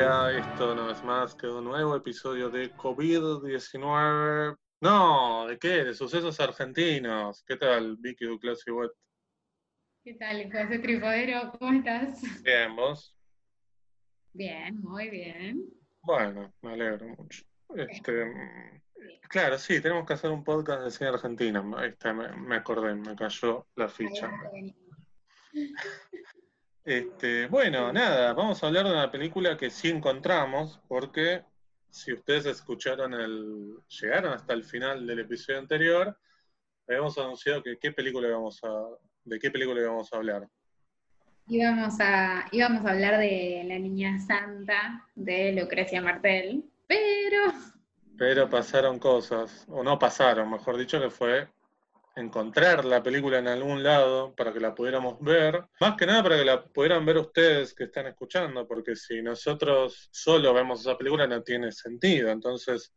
Hola, esto no es más que un nuevo episodio de COVID-19. No, ¿de qué? De sucesos argentinos. ¿Qué tal, Vicky Duclas y Wet? ¿Qué tal, José Trifodero? ¿Cómo estás? Bien, ¿vos? Bien, muy bien. Bueno, me alegro mucho. Este, mm, claro, sí, tenemos que hacer un podcast de cine argentino. Ahí está, me, me acordé, me cayó la ficha. Este, bueno, nada, vamos a hablar de una película que sí encontramos, porque si ustedes escucharon el. llegaron hasta el final del episodio anterior, habíamos anunciado que qué película íbamos a. de qué película íbamos a hablar. Íbamos a, íbamos a hablar de La Niña Santa de Lucrecia Martel, pero. Pero pasaron cosas, o no pasaron, mejor dicho, que fue encontrar la película en algún lado para que la pudiéramos ver, más que nada para que la pudieran ver ustedes que están escuchando, porque si nosotros solo vemos esa película no tiene sentido, entonces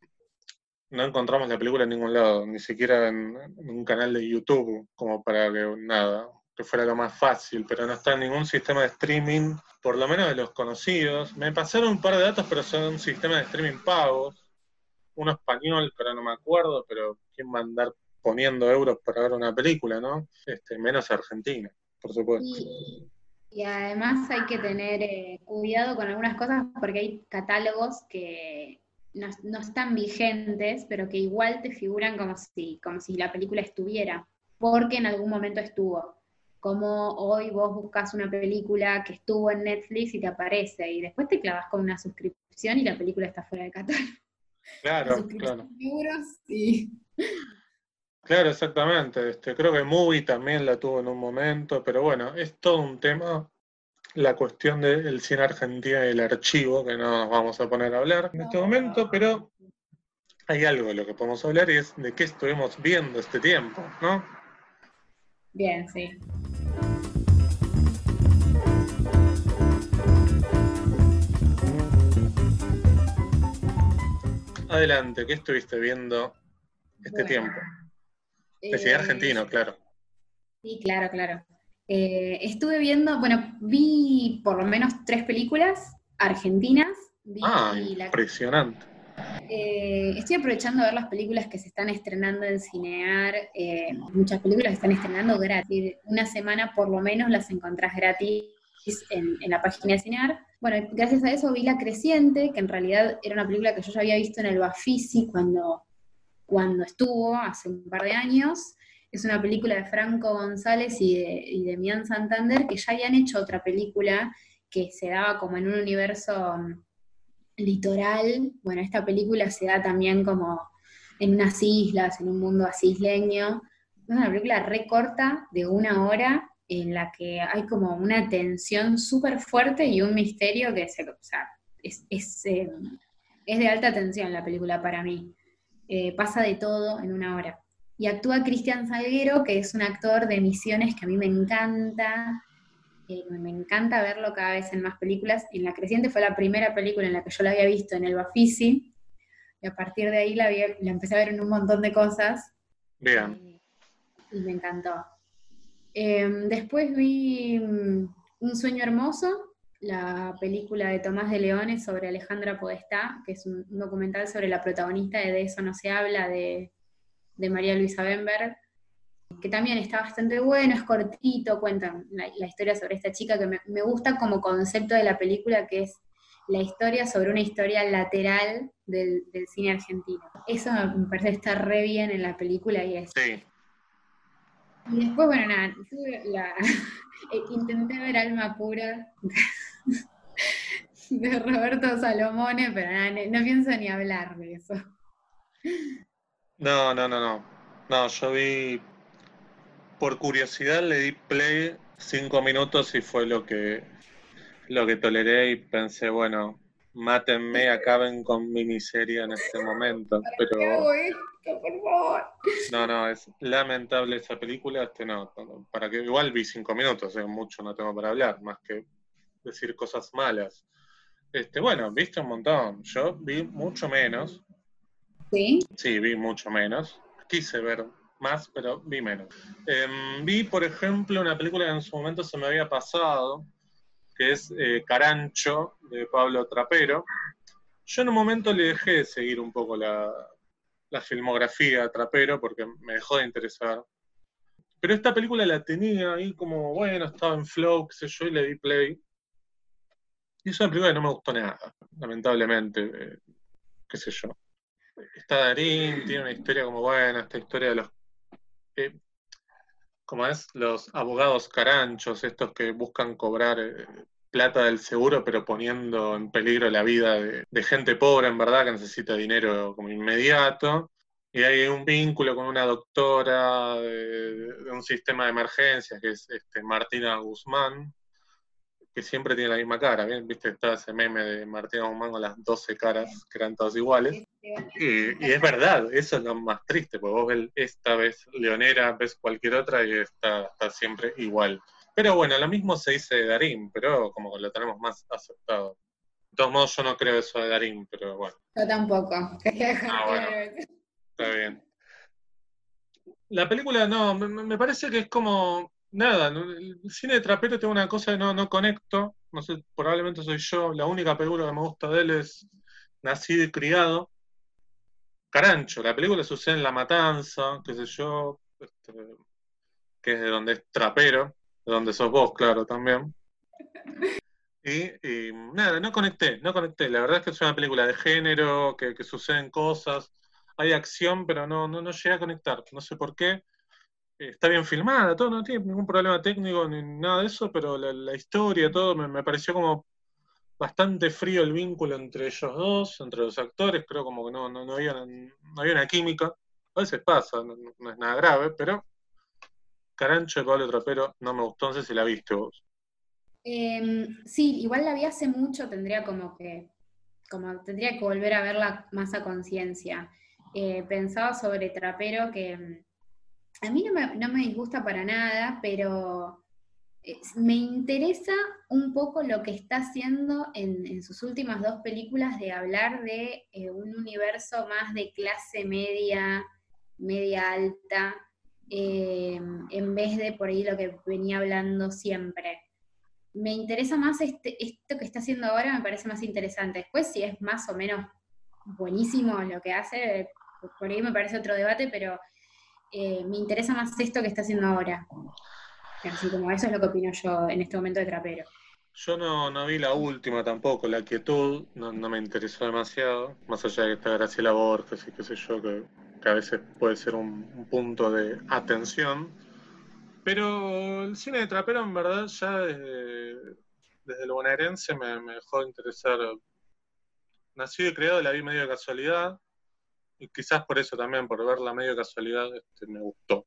no encontramos la película en ningún lado, ni siquiera en, en un canal de YouTube, como para que nada, que fuera lo más fácil, pero no está en ningún sistema de streaming, por lo menos de los conocidos. Me pasaron un par de datos, pero son sistemas de streaming pagos, uno español, pero no me acuerdo, pero ¿quién va a andar poniendo euros para ver una película, ¿no? Este, menos Argentina, por supuesto. Y, y además hay que tener eh, cuidado con algunas cosas porque hay catálogos que no, no están vigentes, pero que igual te figuran como si, como si la película estuviera, porque en algún momento estuvo. Como hoy vos buscas una película que estuvo en Netflix y te aparece, y después te clavas con una suscripción y la película está fuera de catálogo. Claro, claro. Euros y... Claro, exactamente. Este, creo que Movie también la tuvo en un momento, pero bueno, es todo un tema. La cuestión del cine argentino y el archivo, que no nos vamos a poner a hablar en este momento, pero hay algo de lo que podemos hablar y es de qué estuvimos viendo este tiempo, ¿no? Bien, sí. Adelante, ¿qué estuviste viendo este Bueno, tiempo? De cine eh, argentino, claro. Sí, claro, claro. Eh, estuve viendo, bueno, vi por lo menos tres películas argentinas. Vi Ah, la- impresionante. eh, estoy aprovechando a ver las películas que se están estrenando en Cinear. eh, muchas películas se están estrenando gratis. Una semana por lo menos las encontrás gratis en, en la página de Cinear. Bueno, gracias a eso vi La Creciente, que en realidad era una película que yo ya había visto en el Bafisi cuando, cuando estuvo, hace un par de años. Es una película de Franco González y de, y de Mian Santander, que ya habían hecho otra película que se daba como en un universo mm, litoral. Bueno, esta película se da también como en unas islas, en un mundo así isleño. Es una película re corta, de una hora, en la que hay como una tensión súper fuerte y un misterio que sea, es, eh, es de alta tensión la película para mí. Eh, pasa de todo en una hora. Y actúa Cristian Salguero, que es un actor de misiones que a mí me encanta. Eh, me encanta verlo cada vez en más películas. En La Creciente fue la primera película en la que yo la había visto en el Bafisi. Y a partir de ahí la, vi- la empecé a ver en un montón de cosas. Bien. Y me encantó. Eh, después vi mm, Un sueño hermoso, la película de Tomás de Leones sobre Alejandra Podestá, que es un, documental sobre la protagonista de De eso no se habla, de, de María Luisa Bemberg, que también está bastante bueno, es cortito, cuentan la, la historia sobre esta chica que me, me gusta como concepto de la película, que es la historia sobre una historia lateral del, del cine argentino. Eso me parece estar re bien en la película y es Sí. y después, bueno, nada, la- intenté ver Alma Pura de Roberto Salomone, pero no, no pienso ni hablar de eso. No, no, no, no. No, yo vi. Por curiosidad le di play cinco minutos y fue lo que lo que toleré y pensé, bueno, mátenme, acaben con mi miseria en este momento. Pero esto, por favor? no, no, es lamentable esa película. Este no, para que igual vi cinco minutos, eh, mucho no tengo para hablar, más que decir cosas malas. Este, bueno, viste un montón. Yo vi mucho menos. ¿Sí? Sí, vi mucho menos. Quise ver más, pero vi menos. Em, vi, por ejemplo, una película que en su momento se me había pasado, que que es eh, Carancho, de Pablo Trapero. Yo en un momento le dejé de seguir un poco la, la filmografía a Trapero porque me dejó de interesar. Pero esta película la tenía ahí como, bueno, estaba en flow, qué sé yo, y le di play. Y es una película que no me gustó nada, lamentablemente, eh, qué sé yo. Está Darín, tiene una historia como buena, esta historia de los... Eh, como es? Los abogados caranchos, estos que buscan cobrar eh, plata del seguro, pero poniendo en peligro la vida de, gente pobre, en verdad, que necesita dinero como inmediato. Y hay un vínculo con una doctora de, un sistema de emergencias, que es este, Martina Guzmán, que siempre tiene la misma cara, ¿Viste? Está ese meme de Martina Guzmán con las 12 caras, que eran todas iguales. Y, es verdad, eso es lo más triste, porque vos ves esta vez Leonera, ves cualquier otra y está, está siempre igual. Pero bueno, lo mismo se dice de Darín, pero como lo tenemos más aceptado. De todos modos, yo no creo eso de Darín, pero bueno. Yo tampoco. Ah, está bien. La película, no, me, parece que es como, nada, el cine de trapero tiene una cosa de no, no conecto, no sé, probablemente soy yo, la única película que me gusta de él es Nacido y Criado. Carancho, la película sucede en La Matanza, qué sé yo, este, que es de donde es trapero de donde sos vos, claro, también. Y, nada, no conecté, no conecté. La verdad es que es una película de género, que, suceden cosas, hay acción, pero no, no, no llegué a conectar. No sé por qué. Está bien filmada, todo, no tiene ningún problema técnico ni nada de eso, pero la, historia, todo, me, pareció como bastante frío el vínculo entre ellos dos, entre los actores, creo como que no, no, no, había, no había una química. A veces pasa, no es nada grave, pero Carancho de Pablo Trapero no me gustó, no sé si la viste vos. Em, sí, igual la vi hace mucho, tendría como que, como tendría que volver a verla más a conciencia. Eh, pensaba sobre Trapero que a mí no me, disgusta para nada, pero eh, me interesa un poco lo que está haciendo en, sus últimas dos películas de hablar de eh, un universo más de clase media, media alta, Em, en vez de por ahí lo que venía hablando siempre. Me interesa más este, esto que está haciendo ahora, me parece más interesante. Después, si es más o menos buenísimo lo que hace, por ahí me parece otro debate, pero eh, me interesa más esto que está haciendo ahora. Así como eso es lo que opino yo en este momento de trapero. Yo no, vi la última tampoco, la quietud, no, me interesó demasiado, más allá de que está Graciela Borges y qué sé yo, que a veces puede ser un, punto de atención. Pero el cine de trapero, en verdad, ya desde, desde el bonaerense me, dejó de interesar. Nacido y creado la vi medio de casualidad, quizás por eso también, por verla medio casualidad, este, me gustó.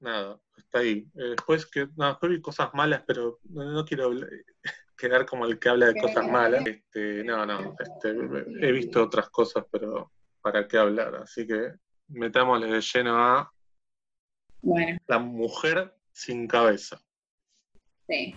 Nada, está ahí. Eh, después que, no, después vi cosas malas, pero no, quiero quedar como el que habla de cosas malas. Este, no, no, este, he visto otras cosas, pero para qué hablar. Así que metámosle de lleno a la mujer sin cabeza. Sí.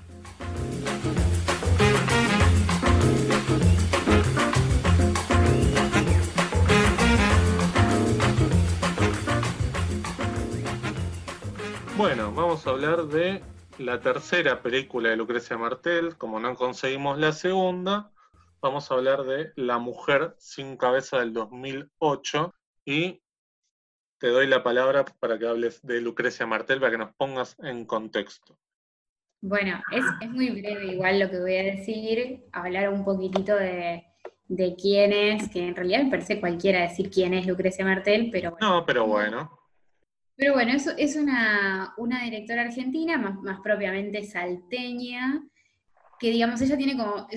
Bueno, vamos a hablar de la tercera película de Lucrecia Martel. Como no conseguimos la segunda, vamos a hablar de La mujer sin cabeza del 2008 y te doy la palabra para que hables de Lucrecia Martel, para que nos pongas en contexto. Bueno, es, muy breve igual lo que voy a decir, hablar un poquitito de, quién es, que en realidad me parece cualquiera decir quién es Lucrecia Martel, pero bueno. No, pero bueno. Pero bueno, es, es una, directora argentina, más, más propiamente salteña, que digamos, ella tiene como,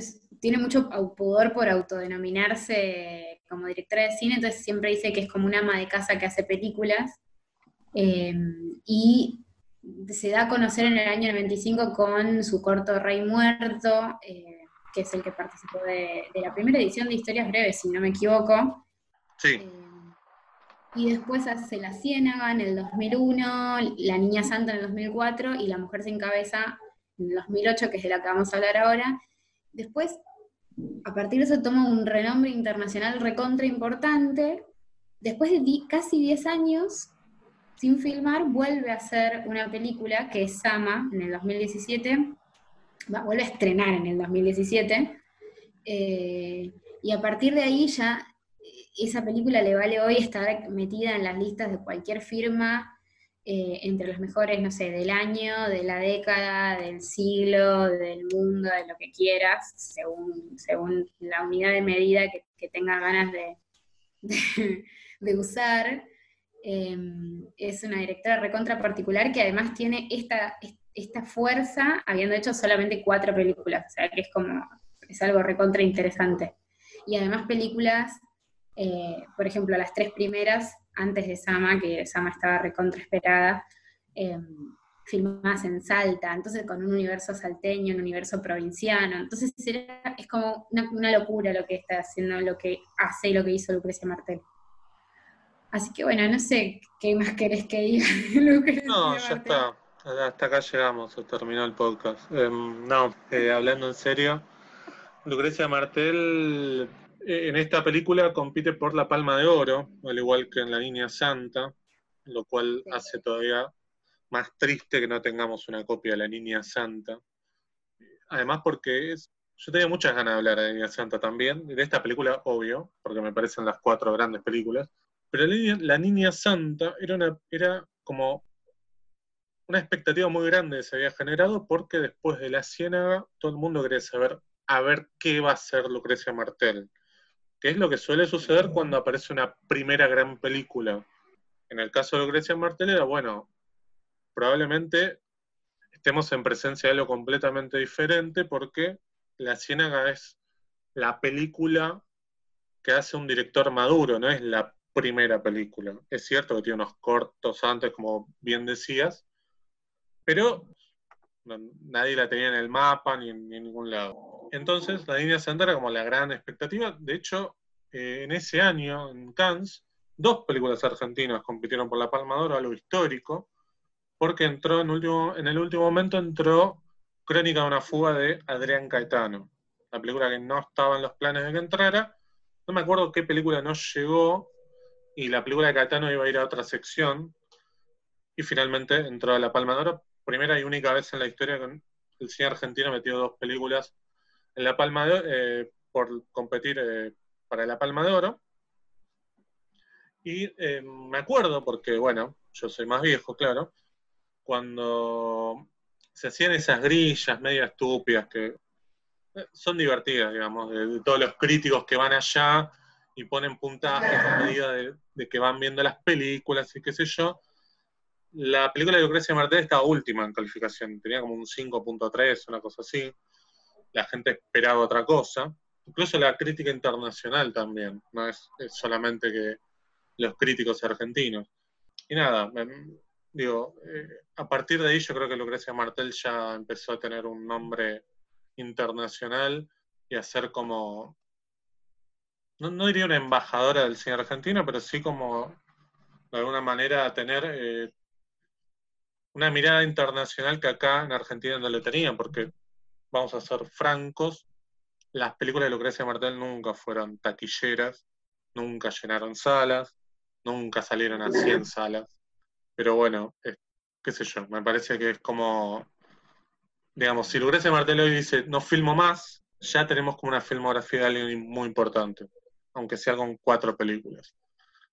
tiene mucho pudor por autodenominarse como directora de cine, entonces siempre dice que es como una ama de casa que hace películas. Em, y se da a conocer en el año 95 con su corto Rey Muerto, eh, que es el que participó de, la primera edición de Historias Breves, si no me equivoco. Sí. Em, y después hace La Ciénaga en el 2001, La Niña Santa en el 2004 y La Mujer Sin Cabeza en el 2008, que es de la que vamos a hablar ahora. Después, a partir de eso toma un renombre internacional recontra importante. Después de casi 10 años sin filmar, vuelve a hacer una película que es Sama, en el 2017, vuelve a estrenar en el 2017. Eh, y a partir de ahí ya esa película le vale hoy estar metida en las listas de cualquier firma eh, entre los mejores, no sé, del año, de la década, del siglo, del mundo, de lo que quieras, según, según la unidad de medida que, que tengas ganas de, de, usar. Em, es una directora recontra particular que además tiene esta, esta fuerza habiendo hecho solamente cuatro películas, o sea que es como, es algo recontra interesante. Y además películas eh, por ejemplo, las tres primeras, antes de Sama, que Sama estaba recontra esperada, eh, filmadas en Salta, entonces con un universo salteño, un universo provinciano, entonces es como una, locura lo que está haciendo, lo que hace y lo que hizo Lucrecia Martel. Así que bueno, no sé qué más querés que diga Lucrecia No, ya está, hasta acá llegamos, se terminó el podcast. Em, no, eh, hablando en serio, Lucrecia Martel en esta película compite por la Palma de Oro, al igual que en La Niña Santa, lo cual hace todavía más triste que no tengamos una copia de La Niña Santa. Además porque es, yo tenía muchas ganas de hablar de La Niña Santa también, de esta película, obvio, porque me parecen las cuatro grandes películas, pero La Niña, Santa era, una, era como una expectativa muy grande que se había generado porque después de La Ciénaga todo el mundo quería saber a ver qué va a hacer Lucrecia Martel que es lo que suele suceder cuando aparece una primera gran película. En el caso de Lucrecia Martelera, bueno, probablemente estemos en presencia de algo completamente diferente porque La Ciénaga es la película que hace un director maduro, no es la primera película. Es cierto que tiene unos cortos antes, como bien decías, pero nadie la tenía en el mapa ni en, ningún lado. Entonces, la línea era como la gran expectativa. De hecho, eh, en ese año, en Cannes, dos películas argentinas compitieron por la Palma de Oro, histórico, porque entró en, último, en el último momento entró Crónica de una fuga de Adrián Caetano, la película que no estaba en los planes de que entrara. No me acuerdo qué película no llegó y la película de Caetano iba a ir a otra sección y finalmente entró a la Palma de Oro, primera y única vez en la historia que el cine argentino metió dos películas en la Palma de eh, por competir eh, para la Palma de Oro. Y eh, me acuerdo, porque bueno, yo soy más viejo, claro, cuando se hacían esas grillas medio estúpidas que son divertidas, digamos, de, todos los críticos que van allá y ponen puntajes a medida de, de, que van viendo las películas y qué sé yo la película de Lucrecia Martel estaba última en calificación, tenía como un 5.3, una cosa así. La gente esperaba otra cosa. Incluso la crítica internacional también, no es, solamente que los críticos argentinos. Y nada, digo, eh, a partir de ahí yo creo que Lucrecia Martel ya empezó a tener un nombre internacional y a ser como, no, diría una embajadora del cine argentino, pero sí como de alguna manera tener eh, una mirada internacional que acá en Argentina no le tenían, porque vamos a ser francos, las películas de Lucrecia Martel nunca fueron taquilleras, nunca llenaron salas, nunca salieron a 100 salas. Pero bueno, qué sé yo, me parece que es como, digamos, si Lucrecia Martel hoy dice no filmo más, ya tenemos como una filmografía de alguien muy importante, aunque sea con cuatro películas.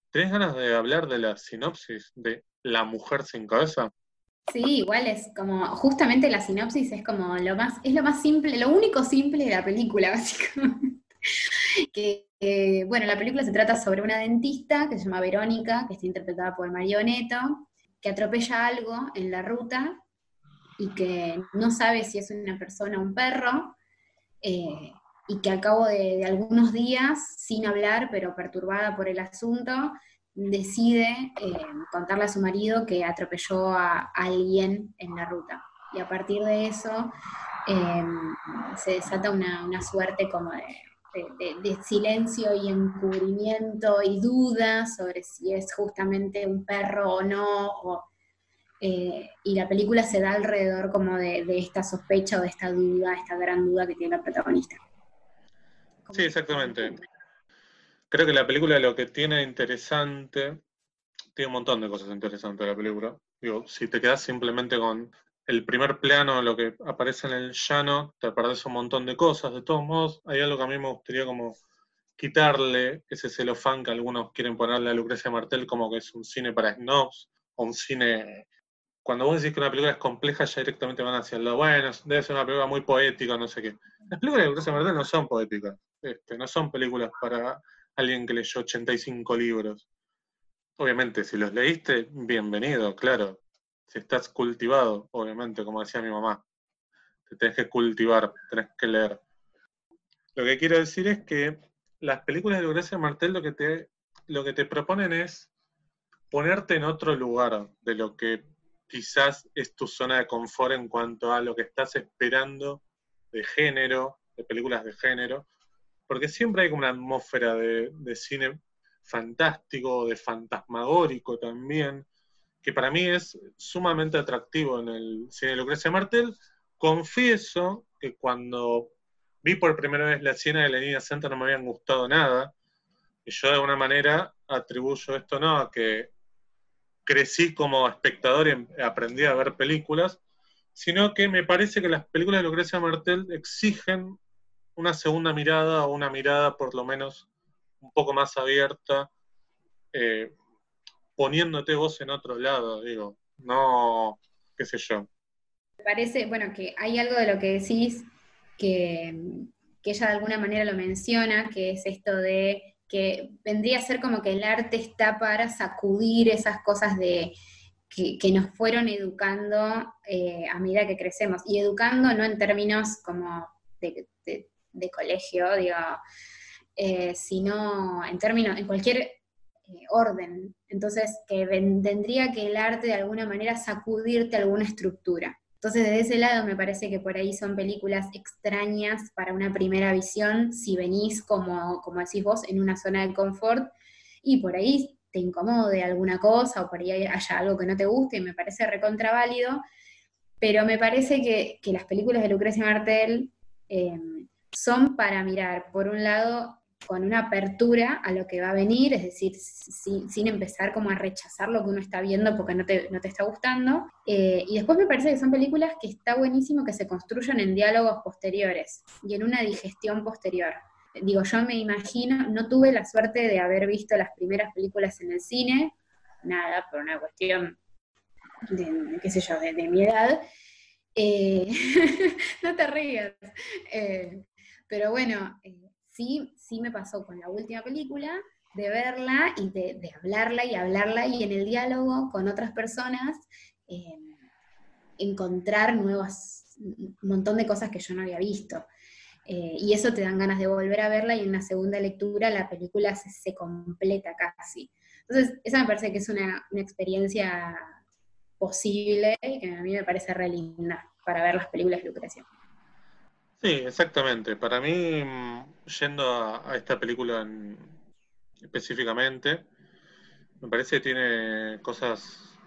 ¿Tenés ganas de hablar de la sinopsis de La mujer sin cabeza? Sí, igual es como, justamente la sinopsis es como lo más, es lo más simple, lo único simple de la película, básicamente. que, bueno, la película se trata sobre una dentista que se llama Verónica, que está interpretada por Mario Neto, que atropella algo en la ruta y que no sabe si es una persona o un perro, eh, y que al cabo de, algunos días, sin hablar, pero perturbada por el asunto, decide eh, contarle a su marido que atropelló a alguien en la ruta. Y a partir de eso em, se desata una, suerte como de, silencio y encubrimiento y duda sobre si es justamente un perro o no. Eh, y la película se da alrededor como de, esta sospecha o de esta duda, esta gran duda que tiene la protagonista. Sí, exactamente. Creo que la película lo que tiene interesante, tiene un montón de cosas interesantes la película. Digo, si te quedas simplemente con el primer plano, lo que aparece en el llano, te perdés un montón de cosas. De todos modos, hay algo que a mí me gustaría como quitarle ese celofán que algunos quieren ponerle a Lucrecia Martel como que es un cine para snobs o un cine... Cuando vos decís que una película es compleja, ya directamente van hacia el lado, bueno, debe ser una película muy poética, no sé qué. Las películas de Lucrecia Martel no son poéticas, este, no son películas para alguien que leyó 85 libros. Obviamente, si los leíste, bienvenido, claro. Si estás cultivado, obviamente, como decía mi mamá, te tenés que cultivar, tenés que leer. Lo que quiero decir es que las películas de Lucrecia Martel lo que te, lo que te proponen es ponerte en otro lugar de lo que quizás es tu zona de confort en cuanto a lo que estás esperando de género, de películas de género, porque siempre hay como una atmósfera de, cine fantástico, de fantasmagórico también, que para mí es sumamente atractivo en el cine de Lucrecia Martel. Confieso que cuando vi por primera vez la escena de la Santa no me habían gustado nada, y yo de alguna manera atribuyo esto no a que crecí como espectador y aprendí a ver películas, sino que me parece que las películas de Lucrecia Martel exigen una segunda mirada o una mirada por lo menos un poco más abierta, eh, poniéndote vos en otro lado, digo, no, qué sé yo. Me parece, bueno, que hay algo de lo que decís que, que ella de alguna manera lo menciona, que es esto de que vendría a ser como que el arte está para sacudir esas cosas de, que, nos fueron educando eh, a medida que crecemos. Y educando no en términos como de, de colegio, digo, eh, sino en términos, en cualquier eh, orden. Entonces, que tendría que el arte de alguna manera sacudirte alguna estructura. Entonces, desde ese lado me parece que por ahí son películas extrañas para una primera visión, si venís, como, como decís vos, en una zona de confort, y por ahí te incomode alguna cosa, o por ahí haya algo que no te guste, y me parece recontraválido, pero me parece que, las películas de Lucrecia Martel eh, son para mirar, por un lado, con una apertura a lo que va a venir, es decir, sin, empezar como a rechazar lo que uno está viendo porque no te, está gustando. Eh, y después me parece que son películas que está buenísimo que se construyan en diálogos posteriores y en una digestión posterior. Digo, yo me imagino, no tuve la suerte de haber visto las primeras películas en el cine, nada, por una cuestión de, qué sé yo, de, mi edad. Eh, no te rías. Eh, pero bueno, sí, sí me pasó con la última película, de verla y de, hablarla y hablarla y en el diálogo con otras personas eh, encontrar nuevas, un montón de cosas que yo no había visto. Eh, y eso te dan ganas de volver a verla y en una segunda lectura la película se, completa casi. Entonces, esa me parece que es una, experiencia posible y que a mí me parece re linda para ver las películas de Lucrecia. Sí, exactamente. Para mí, mm, yendo a, esta película específicamente, me parece que tiene cosas.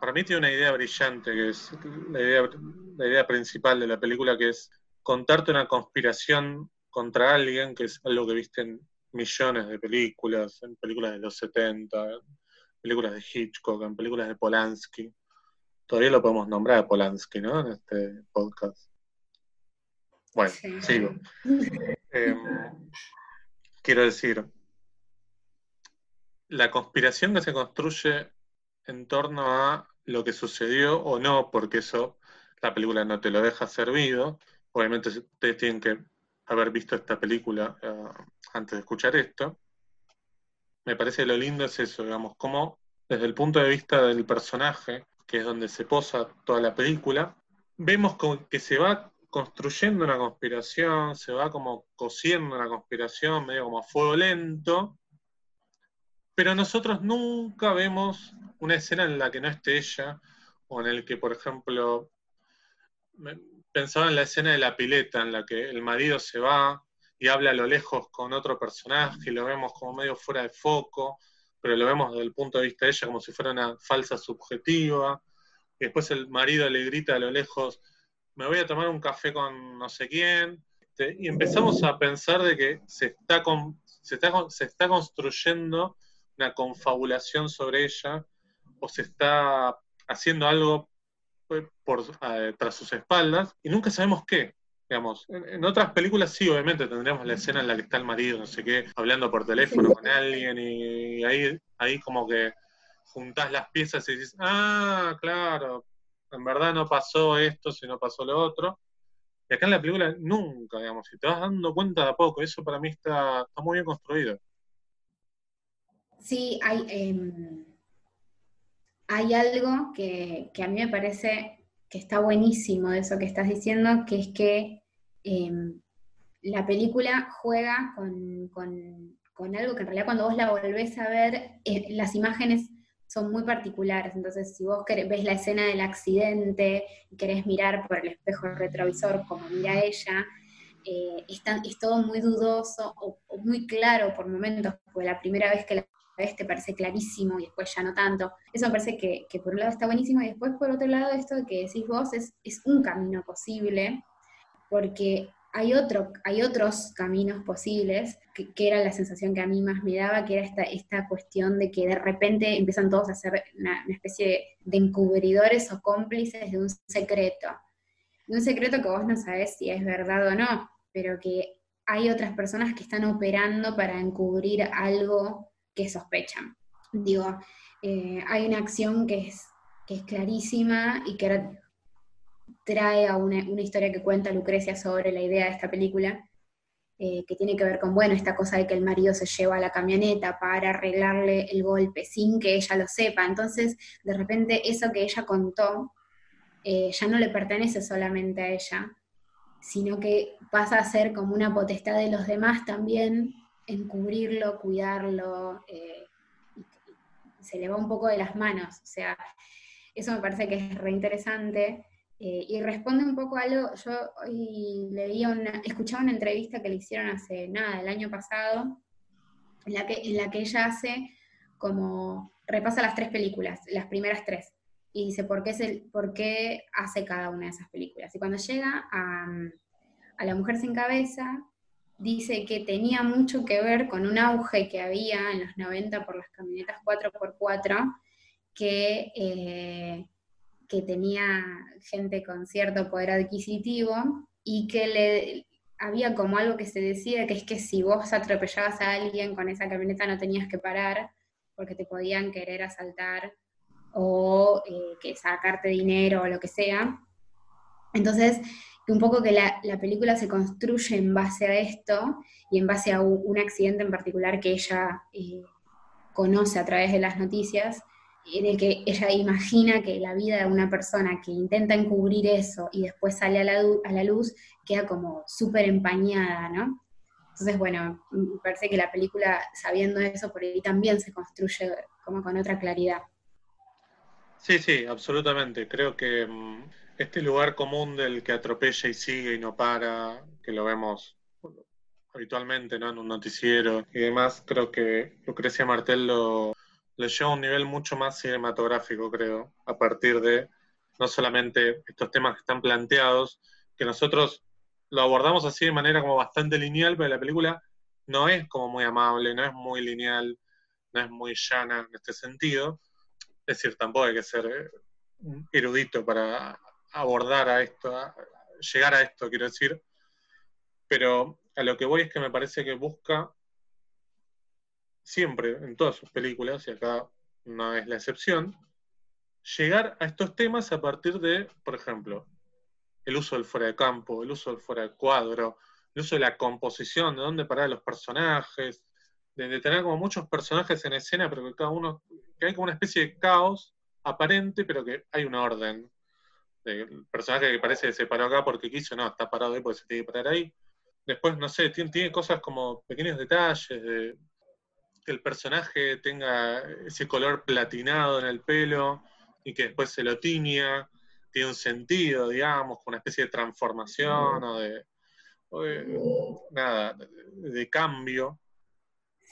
Para mí tiene una idea brillante, que es la idea, la idea principal de la película, que es contarte una conspiración contra alguien, que es algo que viste en millones de películas, en películas de los 70, en películas de Hitchcock, en películas de Polanski. Todavía lo podemos nombrar a Polanski, ¿no? En este podcast. Bueno, sigo. Em, quiero decir, la conspiración que se construye en torno a lo que sucedió o no, porque eso la película no te lo deja servido. Obviamente ustedes tienen que haber visto esta película eh, antes de escuchar esto. Me parece que lo lindo es eso, digamos, como desde el punto de vista del personaje, que es donde se posa toda la película, vemos que se va construyendo una conspiración, se va como cosiendo una conspiración, medio como a fuego lento, pero nosotros nunca vemos una escena en la que no esté ella, o en el que, por ejemplo, pensaba en la escena de la pileta, en la que el marido se va y habla a lo lejos con otro personaje, y lo vemos como medio fuera de foco, pero lo vemos desde el punto de vista de ella como si fuera una falsa subjetiva, y después el marido le grita a lo lejos, me voy a tomar un café con no sé quién, y empezamos a pensar de que se está, se, se está construyendo una confabulación sobre ella, o se está haciendo algo por, eh, tras sus espaldas y nunca sabemos qué. Digamos, en, otras películas sí, obviamente tendríamos la escena en la que está el marido, no sé qué, hablando por teléfono con alguien y, ahí, ahí como que juntás las piezas y dices, ah, claro, en verdad no pasó esto, sino pasó lo otro. Y acá en la película nunca, digamos, si te vas dando cuenta de a poco, eso para mí está, muy bien construido. Sí, hay, em, hay algo que, a mí me parece que está buenísimo de eso que estás diciendo, que es que em, la película juega con, algo que en realidad cuando vos la volvés a ver, eh, las imágenes son muy particulares. Entonces, si vos ves la escena del accidente y querés mirar por el espejo retrovisor como mira ella, eh, es, todo muy dudoso o, muy claro por momentos, porque la primera vez que la ves te parece clarísimo y después ya no tanto. Eso me parece que, por un lado está buenísimo y después por otro lado esto que decís vos es, es un camino posible, porque hay, otro, hay otros caminos posibles, que, era la sensación que a mí más me daba, que era esta, cuestión de que de repente empiezan todos a ser una, especie de, encubridores o cómplices de un secreto. un secreto que vos no sabés si es verdad o no, pero que hay otras personas que están operando para encubrir algo que sospechan. Digo, eh, hay una acción que es, que es clarísima y que trae a una, historia que cuenta Lucrecia sobre la idea de esta película, eh, que tiene que ver con, bueno, esta cosa de que el marido se lleva a la camioneta para arreglarle el golpe sin que ella lo sepa. Entonces, de repente, eso que ella contó eh, ya no le pertenece solamente a ella, sino que pasa a ser como una potestad de los demás también, encubrirlo, cuidarlo, eh, se le va un poco de las manos. O sea, eso me parece que es reinteresante. Eh, y responde un poco a algo, yo hoy una, escuchaba una entrevista que le hicieron hace nada, el año pasado, en la que, en la que ella hace como, repasa las tres películas, las primeras tres, y dice por qué, es el, por qué hace cada una de esas películas. Y cuando llega a, a La Mujer sin Cabeza, dice que tenía mucho que ver con un auge que había en los 90 por las camionetas 4x4, que... Eh, que tenía gente con cierto poder adquisitivo y que le había como algo que se decía, que es que si vos atropellabas a alguien con esa camioneta no tenías que parar porque te podían querer asaltar o eh, que sacarte dinero o lo que sea. Entonces, un poco que la, película se construye en base a esto y en base a un, accidente en particular que ella eh, conoce a través de las noticias en el que ella imagina que la vida de una persona que intenta encubrir eso y después sale a la, a la luz queda como súper empañada, ¿no? Entonces, bueno, me parece que la película, sabiendo eso, por ahí también se construye como con otra claridad. Sí, sí, absolutamente. Creo que mm, este lugar común del que atropella y sigue y no para, que lo vemos habitualmente ¿no? en un noticiero y demás, creo que Lucrecia Martel lo, le lleva a un nivel mucho más cinematográfico, creo, a partir de no solamente estos temas que están planteados, que nosotros lo abordamos así de manera como bastante lineal, pero la película no es como muy amable, no es muy lineal, no es muy llana en este sentido. Es decir, tampoco hay que ser eh, erudito para abordar a esto, llegar a esto, quiero decir. Pero a lo que voy es que me parece que busca siempre en todas sus películas, y acá no es la excepción, llegar a estos temas a partir de, por ejemplo, el uso del fuera de campo, el uso del fuera de cuadro, el uso de la composición, de dónde parar los personajes, de, tener como muchos personajes en escena, pero que cada uno, que hay como una especie de caos aparente, pero que hay un orden. El personaje que parece que se paró acá porque quiso, no, está parado ahí porque se tiene que parar ahí. Después, no sé, tiene cosas como pequeños detalles de, que el personaje tenga ese color platinado en el pelo y que después se lo tiña, tiene un sentido, digamos, con una especie de transformación o de, nada, de, cambio.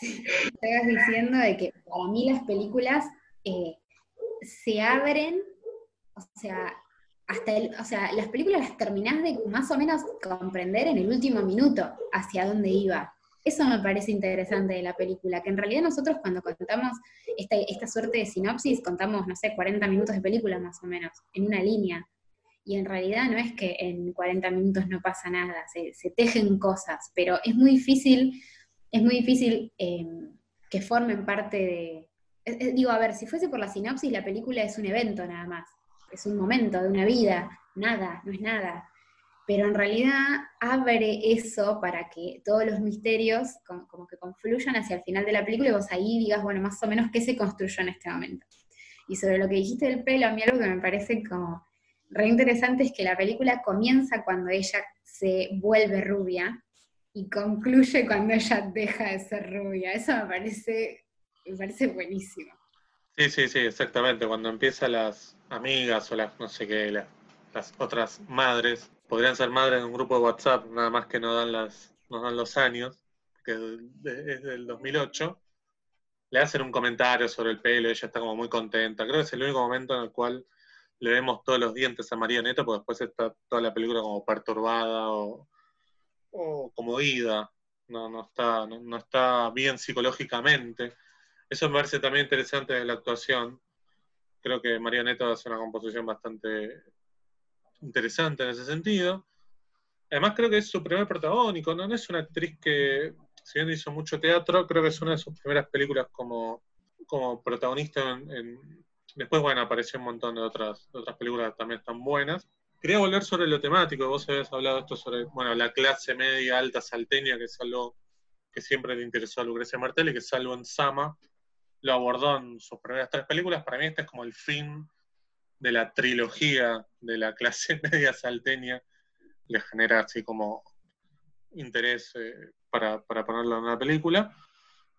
Estás diciendo de que para mí las películas eh, se abren, o sea, hasta el, o sea, las películas las terminás de más o menos comprender en el último minuto hacia dónde iba Eso me parece interesante de la película, que en realidad nosotros cuando contamos esta, esta suerte de sinopsis, contamos, no sé, 40 minutos de película más o menos, en una línea. Y en realidad no es que en 40 minutos no pasa nada, se, tejen cosas, pero es muy difícil, es muy difícil eh, que formen parte de... digo, a ver, si fuese por la sinopsis, la película es un evento nada más, es un momento de una vida, nada, no es nada pero en realidad abre eso para que todos los misterios como, que confluyan hacia el final de la película y vos ahí digas, bueno, más o menos qué se construyó en este momento. Y sobre lo que dijiste del pelo, a mí algo que me parece como re interesante es que la película comienza cuando ella se vuelve rubia y concluye cuando ella deja de ser rubia. Eso me parece, me parece buenísimo. Sí, sí, sí, exactamente. Cuando empiezan las amigas o las, no sé qué, las otras madres podrían ser madres en un grupo de WhatsApp, nada más que no dan, las, no dan los años, que es del 2008, le hacen un comentario sobre el pelo, ella está como muy contenta. Creo que es el único momento en el cual le vemos todos los dientes a María Neto, porque después está toda la película como perturbada o, como ida, no, no, está, no, está bien psicológicamente. Eso me parece también interesante de la actuación. Creo que María Neto hace una composición bastante interesante en ese sentido. Además creo que es su primer protagónico, ¿no? es una actriz que, si bien hizo mucho teatro, creo que es una de sus primeras películas como, como protagonista Después, bueno, apareció un montón de otras, otras películas también tan buenas. Quería volver sobre lo temático, vos habías hablado esto sobre, bueno, la clase media alta salteña, que es algo que siempre le interesó a Lucrecia Martel y que salvo en Sama, lo abordó en sus primeras tres películas. Para mí este es como el fin de la trilogía de la clase media salteña le genera así como interés eh, para, ponerlo en una película,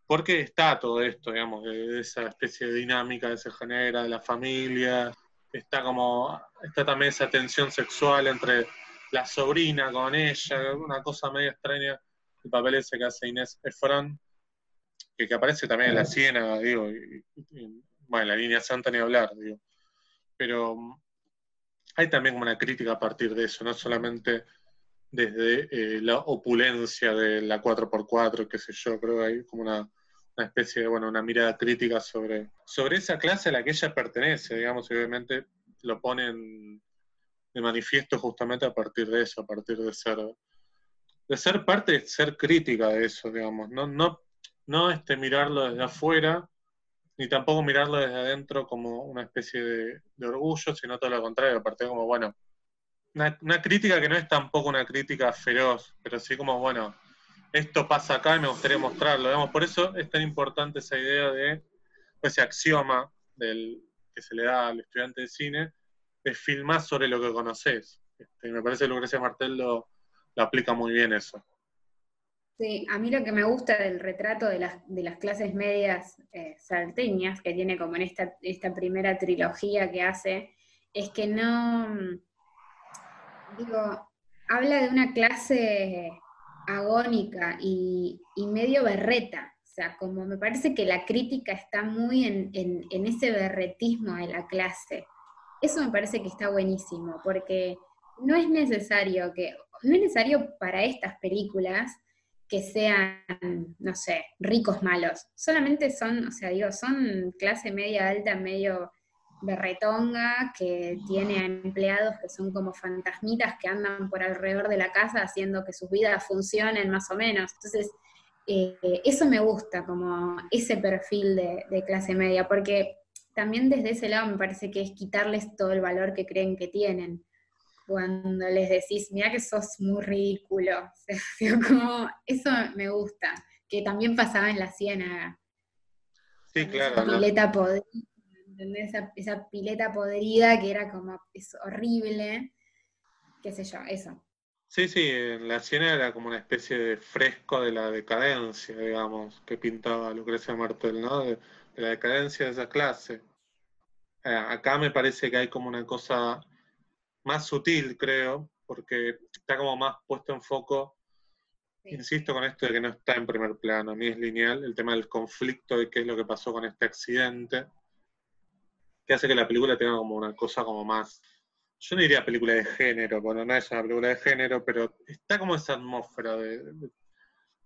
porque está todo esto, digamos, de, esa especie de dinámica que se genera de la familia, está como, está también esa tensión sexual entre la sobrina con ella, una cosa medio extraña, el papel ese que hace Inés Efron, que, que aparece también en la Siena, digo, y, bueno, la línea Santa ni hablar, digo pero hay también una crítica a partir de eso, no solamente desde eh, la opulencia de la 4x4, qué sé yo, creo que hay como una, especie de, bueno, una mirada crítica sobre, sobre esa clase a la que ella pertenece, digamos, y obviamente lo ponen de manifiesto justamente a partir de eso, a partir de ser, de ser parte, de ser crítica de eso, digamos, no, no, no este, mirarlo desde afuera, ni tampoco mirarlo desde adentro como una especie de, orgullo, sino todo lo contrario, aparte como, bueno, una, crítica que no es tampoco una crítica feroz, pero sí como, bueno, esto pasa acá y me gustaría mostrarlo. Digamos, por eso es tan importante esa idea de, ese axioma del, que se le da al estudiante de cine, de filmar sobre lo que conoces. Este, y me parece que Lucrecia Martel lo aplica muy bien eso. Sí, a mí lo que me gusta del retrato de las, de las clases medias eh, salteñas, que tiene como en esta, esta primera trilogía que hace, es que no, digo, habla de una clase agónica y, medio berreta. O sea, como me parece que la crítica está muy en, en ese berretismo de la clase. Eso me parece que está buenísimo, porque no es necesario que, no es necesario para estas películas que sean, no sé, ricos malos. Solamente son, o sea, digo, son clase media alta, medio berretonga, que tiene empleados que son como fantasmitas que andan por alrededor de la casa haciendo que sus vidas funcionen más o menos. Entonces, eh, eso me gusta, como ese perfil de, de clase media, porque también desde ese lado me parece que es quitarles todo el valor que creen que tienen cuando les decís, mira que sos muy ridículo. como, eso me gusta, que también pasaba en la ciénaga. Sí, claro. Esa pileta podrida, Esa, pileta podrida que era como, es horrible, qué sé yo, eso. Sí, sí, en la ciénaga era como una especie de fresco de la decadencia, digamos, que pintaba Lucrecia Martel, ¿no? De, de la decadencia de esa clase. Eh, acá me parece que hay como una cosa más sutil, creo, porque está como más puesto en foco. Insisto con esto de que no está en primer plano, ni es lineal, el tema del conflicto de qué es lo que pasó con este accidente, que hace que la película tenga como una cosa como más, yo no diría película de género, bueno, no es una película de género, pero está como esa atmósfera de,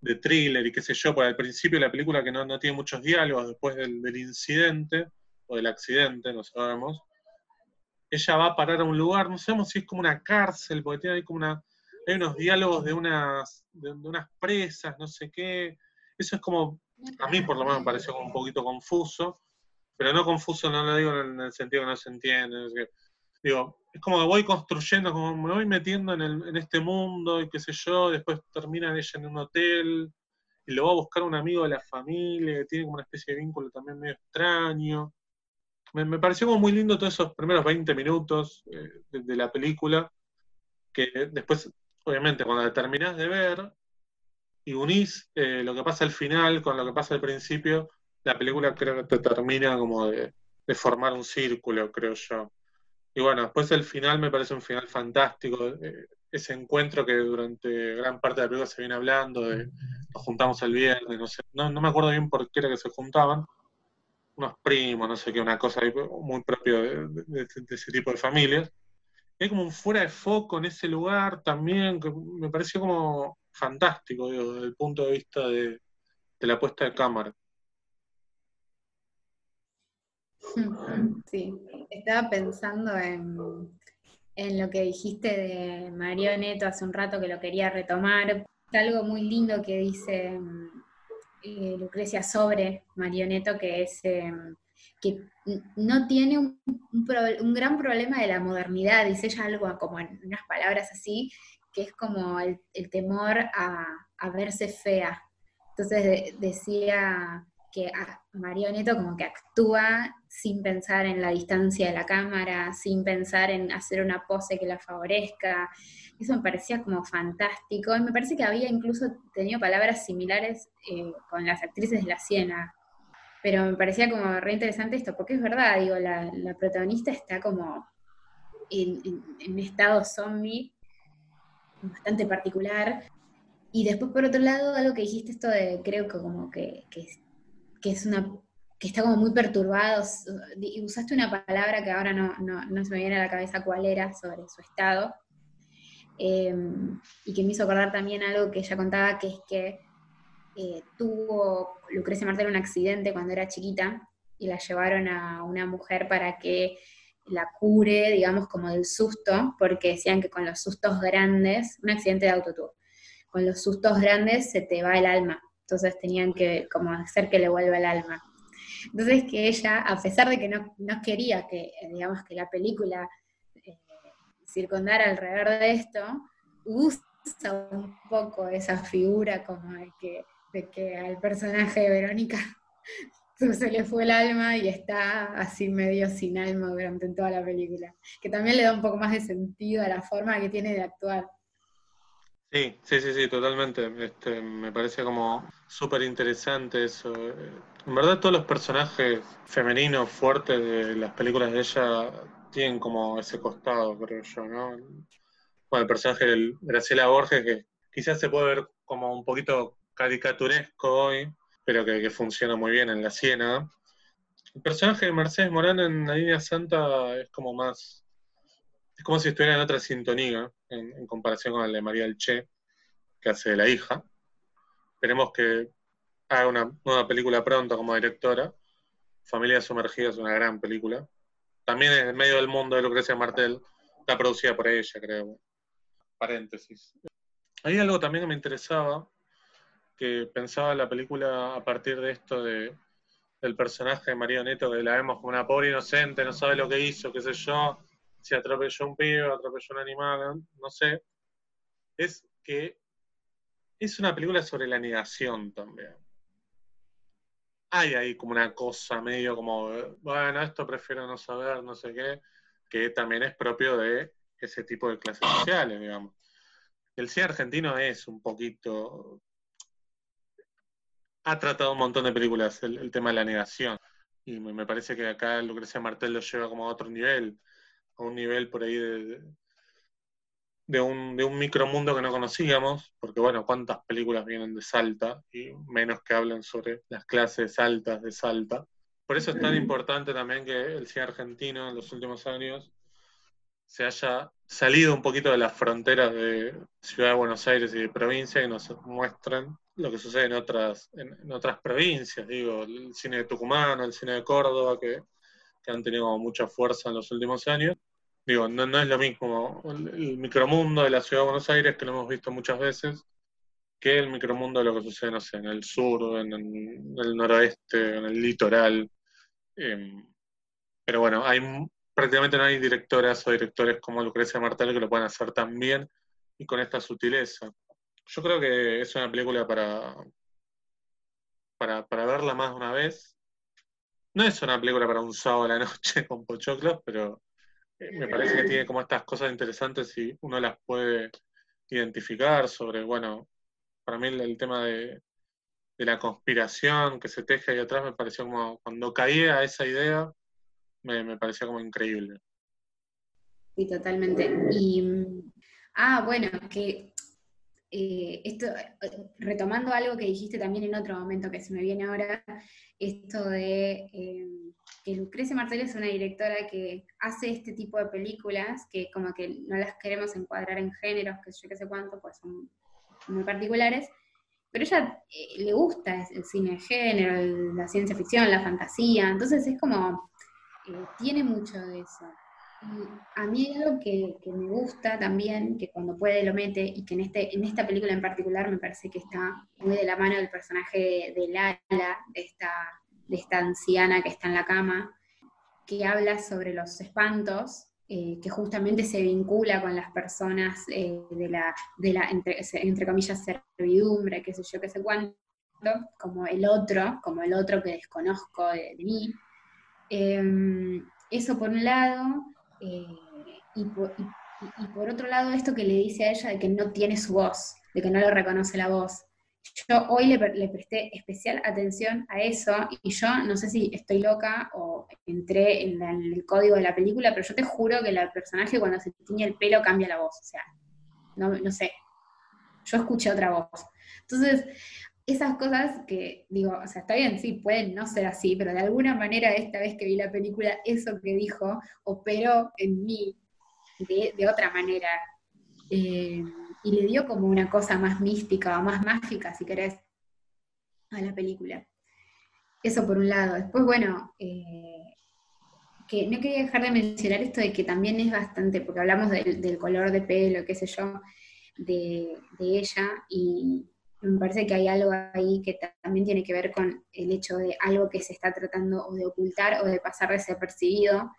de thriller y qué sé yo, por al principio de la película que no, no tiene muchos diálogos después del, del, incidente o del accidente, no sabemos. Ella va a parar a un lugar, no sabemos si es como una cárcel, porque tiene ahí como una, hay unos diálogos de unas, de, unas presas, no sé qué. Eso es como, a mí por lo menos me pareció como un poquito confuso, pero no confuso, no lo digo en el sentido que no se entiende. Es que, digo, es como que voy construyendo, como me voy metiendo en, el, en, este mundo y qué sé yo, después termina ella en un hotel y lo va a buscar un amigo de la familia que tiene como una especie de vínculo también medio extraño. Me, pareció como muy lindo todos esos primeros 20 minutos eh, de, la película, que después, obviamente, cuando la terminás de ver y unís eh, lo que pasa al final con lo que pasa al principio, la película creo que te termina como de, de formar un círculo, creo yo. Y bueno, después el final me parece un final fantástico. Eh, ese encuentro que durante gran parte de la película se viene hablando, de nos juntamos el viernes, no sé, no, no me acuerdo bien por qué era que se juntaban, unos primos, no sé qué, una cosa muy propia de, ese tipo de familias. Y hay como un fuera de foco en ese lugar también, que me pareció como fantástico, digo, desde el punto de vista de, de la puesta de cámara. Sí, estaba pensando en, en, lo que dijiste de Mario Neto hace un rato que lo quería retomar. Algo muy lindo que dice eh, Lucrecia sobre Mario Neto, que es eh, que no tiene un, gran problema de la modernidad, dice ella algo como en unas palabras así, que es como el, temor a, verse fea. Entonces de, decía que Mario Neto como que actúa sin pensar en la distancia de la cámara, sin pensar en hacer una pose que la favorezca. Eso me parecía como fantástico. Y me parece que había incluso tenido palabras similares eh, con las actrices de La Siena. Pero me parecía como re interesante esto, porque es verdad, digo, la, protagonista está como en, en, estado zombie, bastante particular. Y después, por otro lado, algo que dijiste esto de, creo que como que que es una que está como muy perturbado, y usaste una palabra que ahora no, no, se me viene a la cabeza cuál era sobre su estado, eh, y que me hizo acordar también algo que ella contaba, que es que eh, tuvo Lucrecia Martel un accidente cuando era chiquita, y la llevaron a una mujer para que la cure, digamos, como del susto, porque decían que con los sustos grandes, un accidente de autotour, con los sustos grandes se te va el alma, entonces tenían que como hacer que le vuelva el alma. Entonces que ella, a pesar de que no, no quería que, digamos, que la película eh, circundara alrededor de esto, usa un poco esa figura como de que, de que al personaje de Verónica se le fue el alma y está así medio sin alma durante toda la película, que también le da un poco más de sentido a la forma que tiene de actuar. Sí, sí, sí, sí, totalmente. Este, me parece como súper interesante eso. En verdad todos los personajes femeninos fuertes de las películas de ella tienen como ese costado, creo yo, ¿no? Bueno, el personaje de Graciela Borges, que quizás se puede ver como un poquito caricaturesco hoy, pero que, que funciona muy bien en La Siena. El personaje de Mercedes Morán en La Línea Santa es como más es como si estuviera en otra sintonía en, comparación con el de María Elche, que hace de la hija. Esperemos que haga una nueva película pronto como directora. Familia Sumergida es una gran película. También en medio del mundo de Lucrecia Martel. Está producida por ella, creo. Paréntesis. Hay algo también que me interesaba, que pensaba en la película a partir de esto de, del personaje de María Neto, que la vemos como una pobre inocente, no sabe lo que hizo, qué sé yo, si atropelló un pibe, atropelló un animal, no sé, es que es una película sobre la negación también. Hay ahí como una cosa medio como, bueno, esto prefiero no saber, no sé qué, que también es propio de ese tipo de clases sociales, digamos. El cine argentino es un poquito... Ha tratado un montón de películas el, tema de la negación. Y me parece que acá Lucrecia Martel lo lleva como a otro nivel a un nivel por ahí de, de, un, de un micromundo que no conocíamos, porque bueno, cuántas películas vienen de Salta y menos que hablen sobre las clases altas de Salta. Por eso es tan importante también que el cine argentino en los últimos años se haya salido un poquito de las fronteras de Ciudad de Buenos Aires y de provincia y nos muestran lo que sucede en otras, en, otras provincias, digo, el cine de Tucumán, el cine de Córdoba, que, han tenido mucha fuerza en los últimos años. Digo, no, no es lo mismo el, micromundo de la Ciudad de Buenos Aires, que lo hemos visto muchas veces, que el micromundo de lo que sucede, no sé, en el sur, en, el noroeste, en el litoral. Em, pero bueno, hay prácticamente no hay directoras o directores como Lucrecia Martel que lo puedan hacer tan bien y con esta sutileza. Yo creo que es una película para, para, verla más de una vez. No es una película para un sábado a la noche con pochoclos, pero me parece que tiene como estas cosas interesantes y uno las puede identificar sobre, bueno, para mí el, tema de, de, la conspiración que se teje ahí atrás me pareció como cuando caía esa idea, me, me parecía como increíble. Sí, totalmente. Y, ah, bueno, que eh, esto, retomando algo que dijiste también en otro momento que se me viene ahora, esto de eh, que Lucrecia Martel es una directora que hace este tipo de películas, que como que no las queremos encuadrar en géneros, que yo qué sé cuánto, pues son muy particulares, pero ella eh, le gusta el cine de género, la ciencia ficción, la fantasía, entonces es como tiene mucho de eso. Y a mí algo que, me gusta también, que cuando puede lo mete, y que en, este, en esta película en particular me parece que está muy de la mano del personaje de Lala, de esta, de esta anciana que está en la cama, que habla sobre los espantos, eh, que justamente se vincula con las personas eh, de la, de la entre, entre, comillas, servidumbre, qué sé yo, qué sé cuánto, como el otro, como el otro que desconozco de mí. Em, eso por un lado, eh, y, por, otro lado esto que le dice a ella de que no tiene su voz, de que no le reconoce la voz. Yo hoy le, presté especial atención a eso y yo no sé si estoy loca o entré en, el código de la película, pero yo te juro que el personaje cuando se tiñe el pelo cambia la voz, o sea, no, no sé, yo escuché otra voz. Entonces, esas cosas que digo, o sea, está bien, sí, pueden no ser así, pero de alguna manera esta vez que vi la película, eso que dijo operó en mí de, otra manera. Eh, y le dio como una cosa más mística o más mágica, si querés, a la película. Eso por un lado. Después, bueno, eh, que no quería dejar de mencionar esto de que también es bastante, porque hablamos del, color de pelo, qué sé yo, de, de ella, y, me parece que hay algo ahí que también tiene que ver con el hecho de algo que se está tratando o de ocultar o de pasar desapercibido.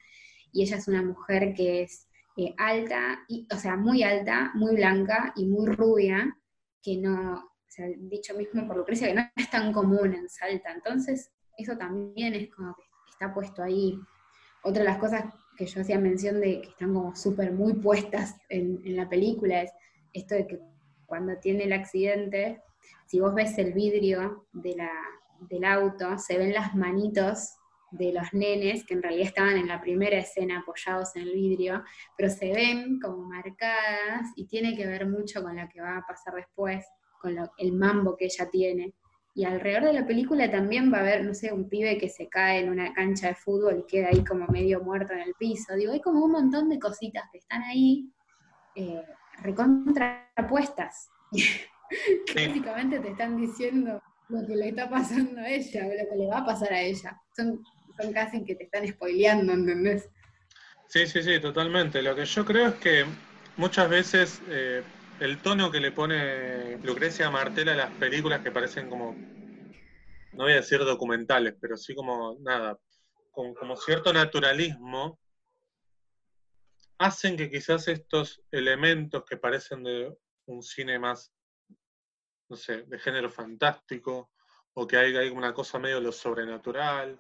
Y ella es una mujer que es eh, alta, y, o sea, muy alta, muy blanca y muy rubia, que no, o sea, dicho mismo por Lucrecia, que no es tan común en Salta. Entonces, eso también es como que está puesto ahí. Otra de las cosas que yo hacía mención de que están como súper muy puestas en, en la película es esto de que cuando tiene el accidente, si vos ves el vidrio de la, del auto, se ven las manitos de los nenes, que en realidad estaban en la primera escena apoyados en el vidrio, pero se ven como marcadas y tiene que ver mucho con lo que va a pasar después, con el mambo que ella tiene. Y alrededor de la película también va a haber, no sé, un pibe que se cae en una cancha de fútbol y queda ahí como medio muerto en el piso. Digo, hay como un montón de cositas que están ahí eh, recontrapuestas. que básicamente te están diciendo lo que le está pasando a ella, o lo que le va a pasar a ella. Son, son casi que te están spoileando, ¿entendés? Sí, sí, sí, totalmente. Lo que yo creo es que muchas veces eh, el tono que le pone Lucrecia Martel a las películas que parecen como, no voy a decir documentales, pero sí como nada, con cierto naturalismo, hacen que quizás estos elementos que parecen de un cine más no sé, de género fantástico, o que hay, hay una cosa medio de lo sobrenatural.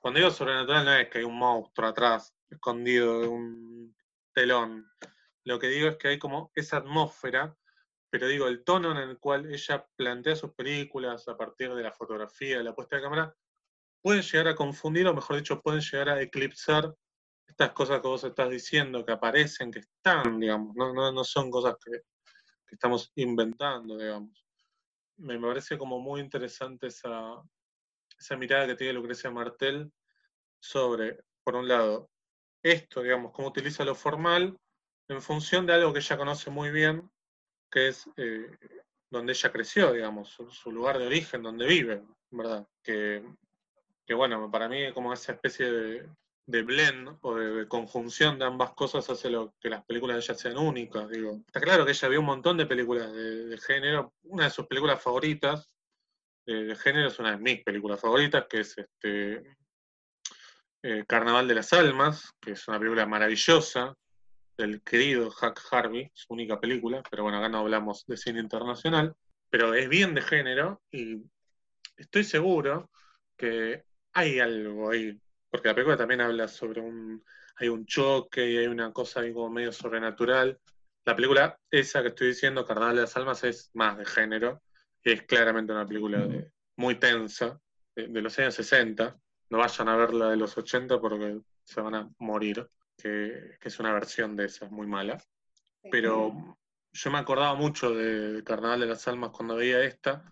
Cuando digo sobrenatural no es que hay un monstruo atrás, escondido de un telón. Lo que digo es que hay como esa atmósfera, pero digo, el tono en el cual ella plantea sus películas a partir de la fotografía, de la puesta de cámara, pueden llegar a confundir, o mejor dicho, pueden llegar a eclipsar estas cosas que vos estás diciendo, que aparecen, que están, digamos, no, no, son cosas que estamos inventando, digamos me parece como muy interesante esa, esa mirada que tiene Lucrecia Martel sobre, por un lado, esto, digamos, cómo utiliza lo formal, en función de algo que ella conoce muy bien, que es eh, donde ella creció, digamos, su, lugar de origen, donde vive, ¿verdad? Que, que bueno, para mí como esa especie de, de blend o de, conjunción de ambas cosas hace lo que las películas de ella sean únicas. Digo, está claro que ella vio un montón de películas de, género. Una de sus películas favoritas de, género es una de mis películas favoritas, que es este eh, Carnaval de las Almas, que es una película maravillosa del querido Huck Harvey, su única película, pero bueno, acá no hablamos de cine internacional, pero es bien de género y estoy seguro que hay algo ahí porque la película también habla sobre un, hay un choque y hay una cosa ahí medio sobrenatural. La película, esa que estoy diciendo, Carnaval de las Almas, es más de género, es claramente una película muy tensa, de, los años 60. No vayan a ver la de los 80 porque se van a morir, que, es una versión de esa, muy mala. Pero yo me acordaba mucho de Carnaval de las Almas cuando veía esta,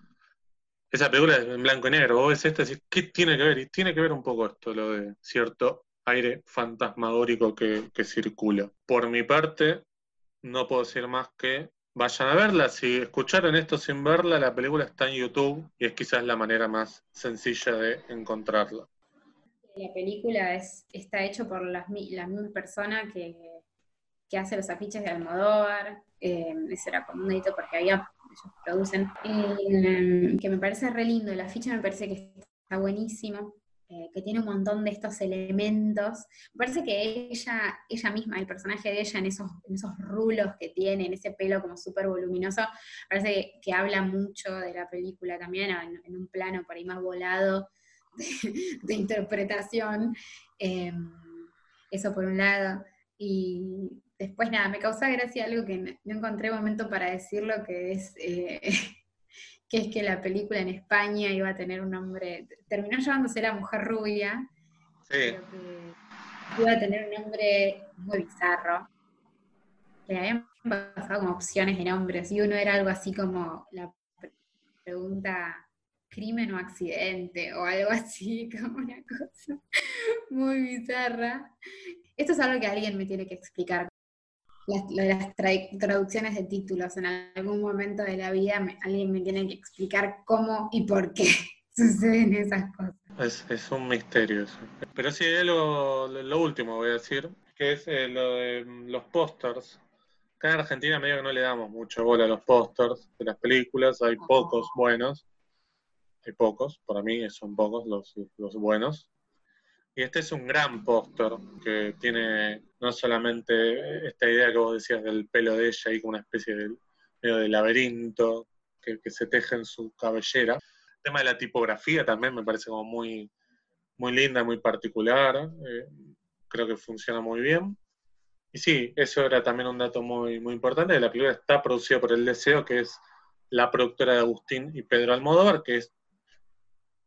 esa película es en blanco y negro, vos ves esto y decís, ¿qué tiene que ver? Y tiene que ver un poco esto, lo de cierto aire fantasmagórico que, circula. Por mi parte, no puedo decir más que vayan a verla. Si escucharon esto sin verla, la película está en YouTube y es quizás la manera más sencilla de encontrarla. La película es, está hecha por la misma persona que, hace los afiches de Almodóvar. Eh, ese era como un edito porque había ellos producen, eh, que me parece re lindo, la ficha me parece que está buenísimo, eh, que tiene un montón de estos elementos. Me parece que ella, ella misma, el personaje de ella en esos, esos rulos que tiene, en ese pelo como súper voluminoso, parece que, habla mucho de la película también, en, un plano por ahí más volado de, interpretación. Eh, eso por un lado. Y después nada, me causa gracia algo que no encontré momento para decirlo, que es, eh, que es que la película en España iba a tener un nombre, terminó llamándose La Mujer Rubia, pero que iba a tener un nombre muy bizarro. Le habían pasado como opciones de nombres, y uno era algo así como la pregunta crimen o accidente, o algo así, como una cosa muy bizarra. Esto es algo que alguien me tiene que explicar las, traducciones de títulos. En algún momento de la vida alguien me tiene que explicar cómo y por qué suceden esas cosas. Es, un misterio eso. Pero sí, lo, lo, último voy a decir, que es eh, lo de mm, los pósters. Acá en Argentina medio que no le damos mucho bola a los pósters de las películas, hay pocos buenos. Hay pocos, para mí son pocos los, los buenos. Y este es un gran póster que tiene no solamente esta idea que vos decías del pelo de ella y como una especie de, medio de laberinto que, se teje en su cabellera. El tema de la tipografía también me parece como muy, muy linda, muy particular. Eh, creo que funciona muy bien. Y sí, eso era también un dato muy, muy importante. La película está producida por El Deseo, que es la productora de Agustín y Pedro Almodóvar, que es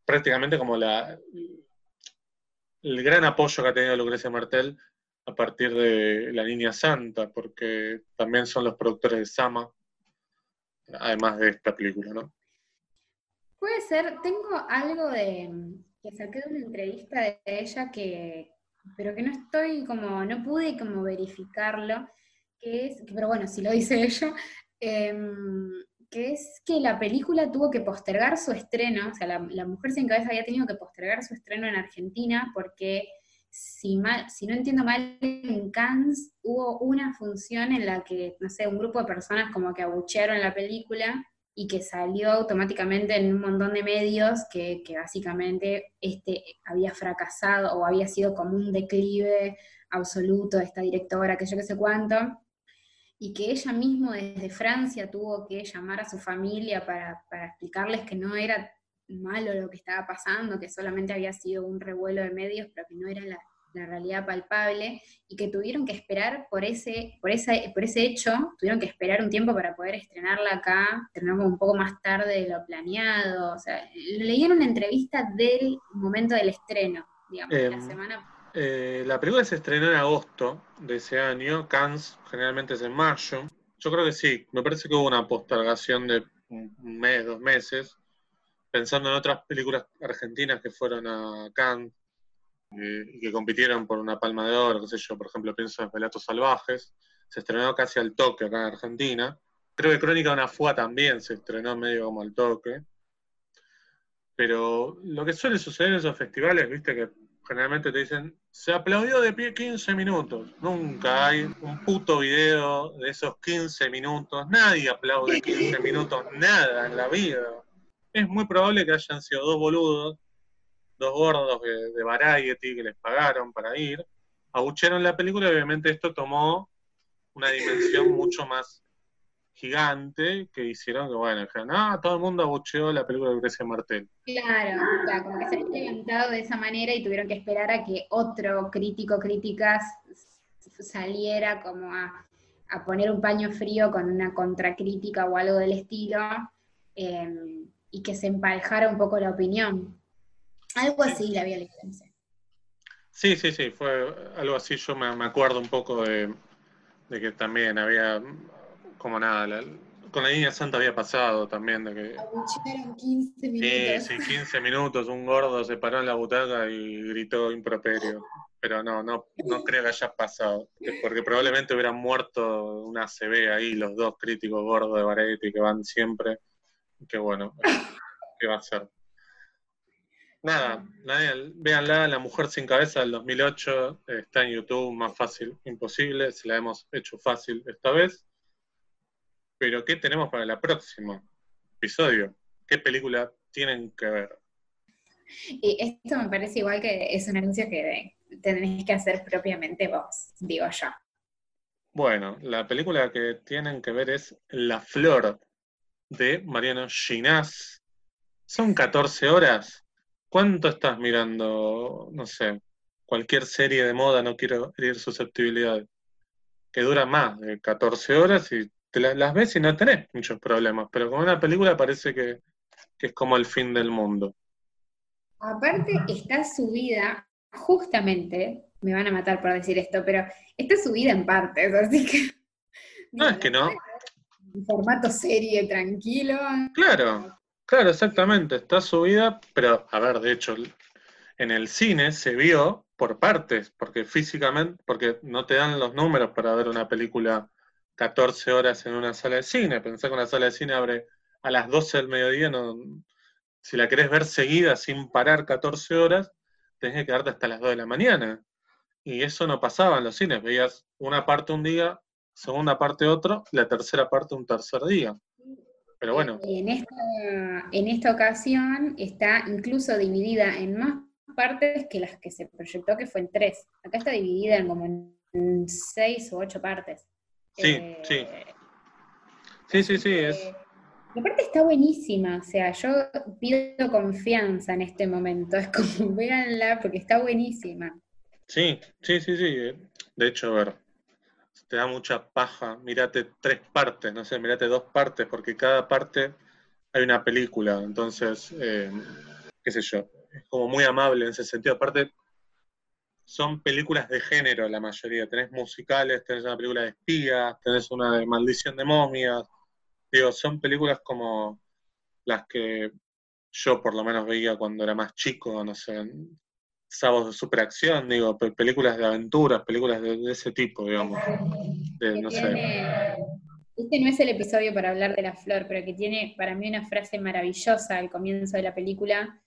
prácticamente como la, el gran apoyo que ha tenido Lucrecia Martel a partir de La Niña Santa, porque también son los productores de Sama, además de esta película, ¿no? Puede ser, tengo algo de que saqué de una entrevista de ella que, pero que no estoy como, no pude como verificarlo, que es, pero bueno, si lo dice ella, em, que es que la película tuvo que postergar su estreno, o sea, la, Mujer sin cabeza había tenido que postergar su estreno en Argentina porque, si, mal, si no entiendo mal, en Cannes hubo una función en la que, no sé, un grupo de personas como que abuchearon la película y que salió automáticamente en un montón de medios que, que básicamente este había fracasado o había sido como un declive absoluto de esta directora, que yo qué sé cuánto y que ella misma desde Francia tuvo que llamar a su familia para, explicarles que no era malo lo que estaba pasando, que solamente había sido un revuelo de medios, pero que no era la, realidad palpable, y que tuvieron que esperar por ese, por, ese, por ese hecho, tuvieron que esperar un tiempo para poder estrenarla acá, estrenarla un poco más tarde de lo planeado. O sea, leí en una entrevista del momento del estreno, digamos, la em, semana eh, la película se estrenó en agosto de ese año, Cannes generalmente es en mayo. Yo creo que sí, me parece que hubo una postergación de un mes, dos meses, pensando en otras películas argentinas que fueron a Cannes eh, y que compitieron por una palma de oro, qué sé yo, por ejemplo, pienso en Relatos Salvajes, se estrenó casi al toque acá en Argentina. Creo que Crónica de una Fua también se estrenó medio como al toque. Pero lo que suele suceder en esos festivales, viste, que generalmente te dicen, se aplaudió de pie 15 minutos. Nunca hay un puto video de esos 15 minutos. Nadie aplaude 15 minutos, nada en la vida. Es muy probable que hayan sido dos boludos, dos gordos de, de Variety que les pagaron para ir, abuchearon la película y obviamente esto tomó una dimensión mucho más gigante que hicieron que, bueno, dijeron, ah, todo el mundo abucheó la película de Grecia Martel. Claro, claro, como que se han levantado de esa manera y tuvieron que esperar a que otro crítico críticas saliera como a, poner un paño frío con una contracrítica o algo del estilo em, y que se empaljara un poco la opinión. Algo así la violencia. Sí, sí, sí, fue algo así. Yo me, acuerdo un poco de, de que también había como nada, con la línea santa había pasado también de que... 15 minutos. Sí, sí, 15 minutos, un gordo se paró en la butaca y gritó improperio. Pero no, no, no creo que haya pasado, porque probablemente hubieran muerto una CB ahí, los dos críticos gordos de Baretti que van siempre. Que bueno, ¿qué va a ser? Nada, véanla, La Mujer Sin Cabeza del 2008, está en YouTube, más fácil, imposible, se la hemos hecho fácil esta vez. Pero ¿qué tenemos para el próximo episodio? ¿Qué película tienen que ver? Y esto me parece igual que es un anuncio que tenéis que hacer propiamente vos, digo yo. Bueno, la película que tienen que ver es La Flor de Mariano Ginás. Son 14 horas. ¿Cuánto estás mirando? No sé, cualquier serie de moda, no quiero herir susceptibilidades, que dura más de 14 horas y te las ves y no tenés muchos problemas, pero con una película parece que, es como el fin del mundo. Aparte está subida, justamente, me van a matar por decir esto, pero está subida en partes, así que... No, es que no. En formato serie, tranquilo. Claro, claro, exactamente, está subida, pero a ver, de hecho, en el cine se vio por partes, porque físicamente, porque no te dan los números para ver una película 14 horas en una sala de cine. Pensá que una sala de cine abre a las 12 del mediodía, no, si la querés ver seguida sin parar 14 horas, tenés que quedarte hasta las 2 de la mañana. Y eso no pasaba en los cines, veías una parte un día, segunda parte otro, la tercera parte un tercer día. Pero bueno. En esta, en esta ocasión está incluso dividida en más partes que las que se proyectó, que fue en tres. Acá está dividida en como en seis o ocho partes. Sí, sí. Eh, sí, sí, sí, es. Eh, aparte está buenísima, o sea, yo pido confianza en este momento, es como véanla porque está buenísima. Sí, sí, sí, sí. De hecho, a ver, te da mucha paja, mirate tres partes, no sé, mirate dos partes, porque cada parte hay una película, entonces, eh, qué sé yo, es como muy amable en ese sentido. Aparte, son películas de género la mayoría. Tenés musicales, tenés una película de espías, tenés una de maldición de momias. Digo, son películas como las que yo por lo menos veía cuando era más chico, no sé, sábados de superacción, digo, películas de aventuras, películas de, ese tipo, digamos. no sé. Este no es el episodio para hablar de la flor, pero que tiene para mí una frase maravillosa al comienzo de la película,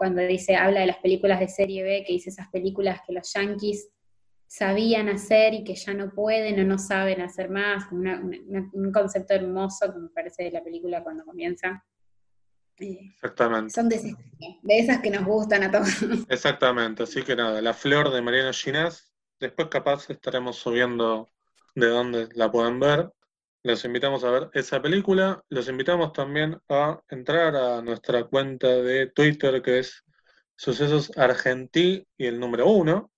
cuando dice, habla de las películas de serie B, que dice esas películas que los yankees sabían hacer y que ya no pueden o no saben hacer más, un concepto hermoso que me parece de la película cuando comienza. Eh, Exactamente. Son de, esas que nos gustan a todos. Exactamente, así que nada, La Flor de Mariano Ginás, después capaz estaremos subiendo de dónde la pueden ver. Los invitamos a ver esa película. Los invitamos también a entrar a nuestra cuenta de Twitter que es Sucesos Argentí y el número uno.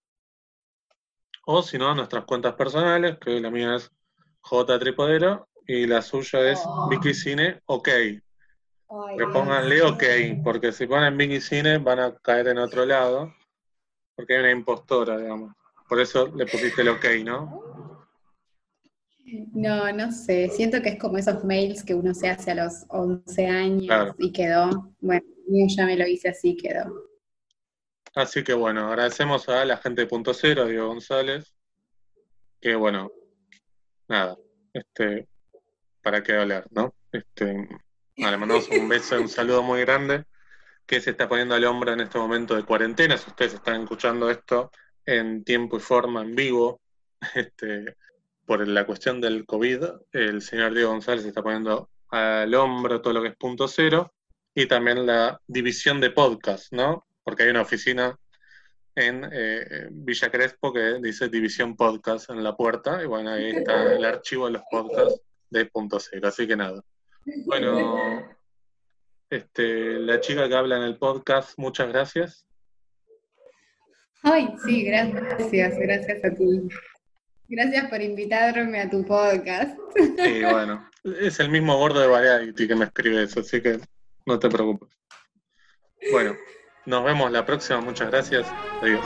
O si no, a nuestras cuentas personales, que la mía es J Tripodero y la suya es oh. Vicky Cine OK. que pónganle OK, porque si ponen Vicky Cine van a caer en otro lado, porque hay una impostora, digamos. Por eso le pusiste el OK, ¿no? No, no sé. Siento que es como esos mails que uno se hace a los 11 años y quedó. Bueno, yo ya me lo hice así, quedó. Así que bueno, agradecemos a la gente de Punto Cero, Diego González, que bueno, nada, este, para qué hablar, ¿no? Este, le mandamos un beso y un saludo muy grande que se está poniendo al hombro en este momento de cuarentena. Si ustedes están escuchando esto en tiempo y forma, en vivo, este, por la cuestión del COVID, el señor Diego González está poniendo al hombro todo lo que es punto cero y también la división de podcast, ¿no? Porque hay una oficina en eh, Villa Crespo que dice división podcast en la puerta y bueno, ahí está el archivo de los podcasts de punto cero. Así que nada. Bueno, este, la chica que habla en el podcast, muchas gracias. Ay, sí, gracias, gracias a ti. Gracias por invitarme a tu podcast. Sí, bueno, es el mismo gordo de Variety que me escribe eso, así que no te preocupes. Bueno, nos vemos la próxima, muchas gracias. Adiós.